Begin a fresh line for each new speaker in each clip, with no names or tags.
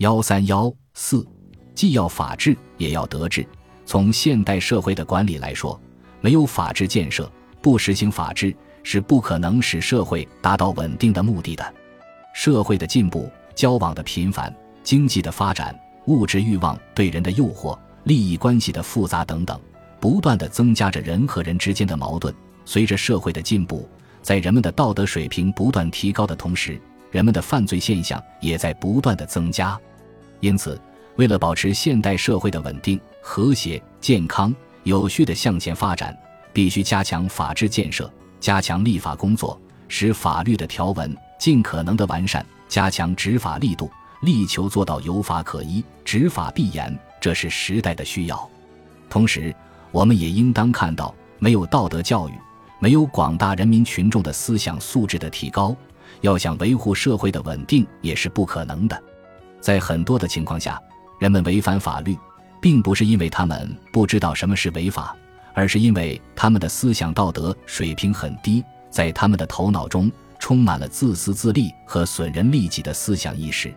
幺三幺四，既要法治，也要德治。从现代社会的管理来说，没有法治建设，不实行法治，是不可能使社会达到稳定的目的的。社会的进步、交往的频繁、经济的发展、物质欲望对人的诱惑、利益关系的复杂等等，不断的增加着人和人之间的矛盾。随着社会的进步，在人们的道德水平不断提高的同时，人们的犯罪现象也在不断的增加。因此，为了保持现代社会的稳定、和谐、健康、有序的向前发展，必须加强法治建设，加强立法工作，使法律的条文尽可能的完善，加强执法力度，力求做到有法可依、执法必严。这是时代的需要。同时，我们也应当看到，没有道德教育，没有广大人民群众的思想素质的提高，要想维护社会的稳定也是不可能的。在很多的情况下，人们违反法律，并不是因为他们不知道什么是违法，而是因为他们的思想道德水平很低，在他们的头脑中充满了自私自利和损人利己的思想意识。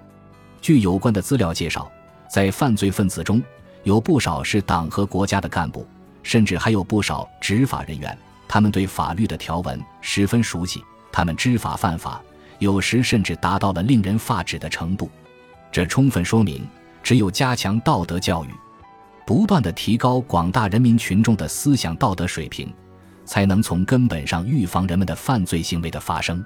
据有关的资料介绍，在犯罪分子中有不少是党和国家的干部，甚至还有不少执法人员，他们对法律的条文十分熟悉，他们知法犯法，有时甚至达到了令人发指的程度。这充分说明，只有加强道德教育，不断的提高广大人民群众的思想道德水平，才能从根本上预防人们的犯罪行为的发生。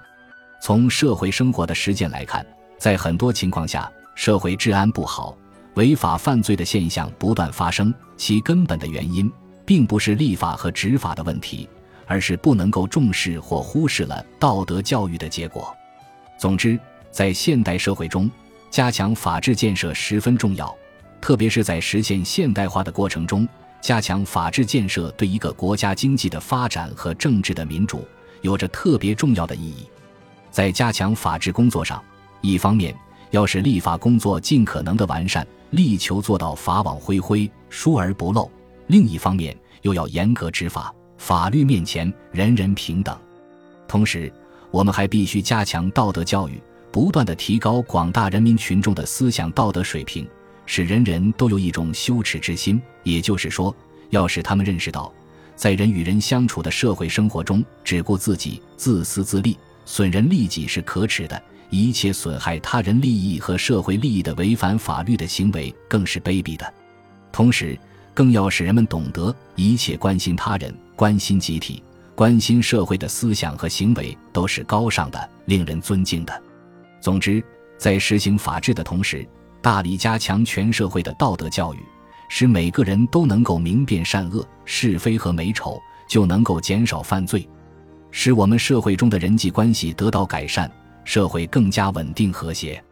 从社会生活的实践来看，在很多情况下，社会治安不好，违法犯罪的现象不断发生，其根本的原因，并不是立法和执法的问题，而是不能够重视或忽视了道德教育的结果。总之，在现代社会中，加强法治建设十分重要，特别是在实现现代化的过程中，加强法治建设对一个国家经济的发展和政治的民主有着特别重要的意义。在加强法治工作上，一方面要使立法工作尽可能的完善，力求做到法网恢恢，疏而不漏；另一方面又要严格执法，法律面前人人平等。同时，我们还必须加强道德教育。不断的提高广大人民群众的思想道德水平，使人人都有一种羞耻之心。也就是说，要使他们认识到，在人与人相处的社会生活中，只顾自己、自私自利、损人利己是可耻的；一切损害他人利益和社会利益的违反法律的行为，更是卑鄙的。同时，更要使人们懂得，一切关心他人、关心集体、关心社会的思想和行为，都是高尚的、令人尊敬的。总之，在实行法治的同时，大力加强全社会的道德教育，使每个人都能够明辨善恶、是非和美丑，就能够减少犯罪，使我们社会中的人际关系得到改善，社会更加稳定和谐。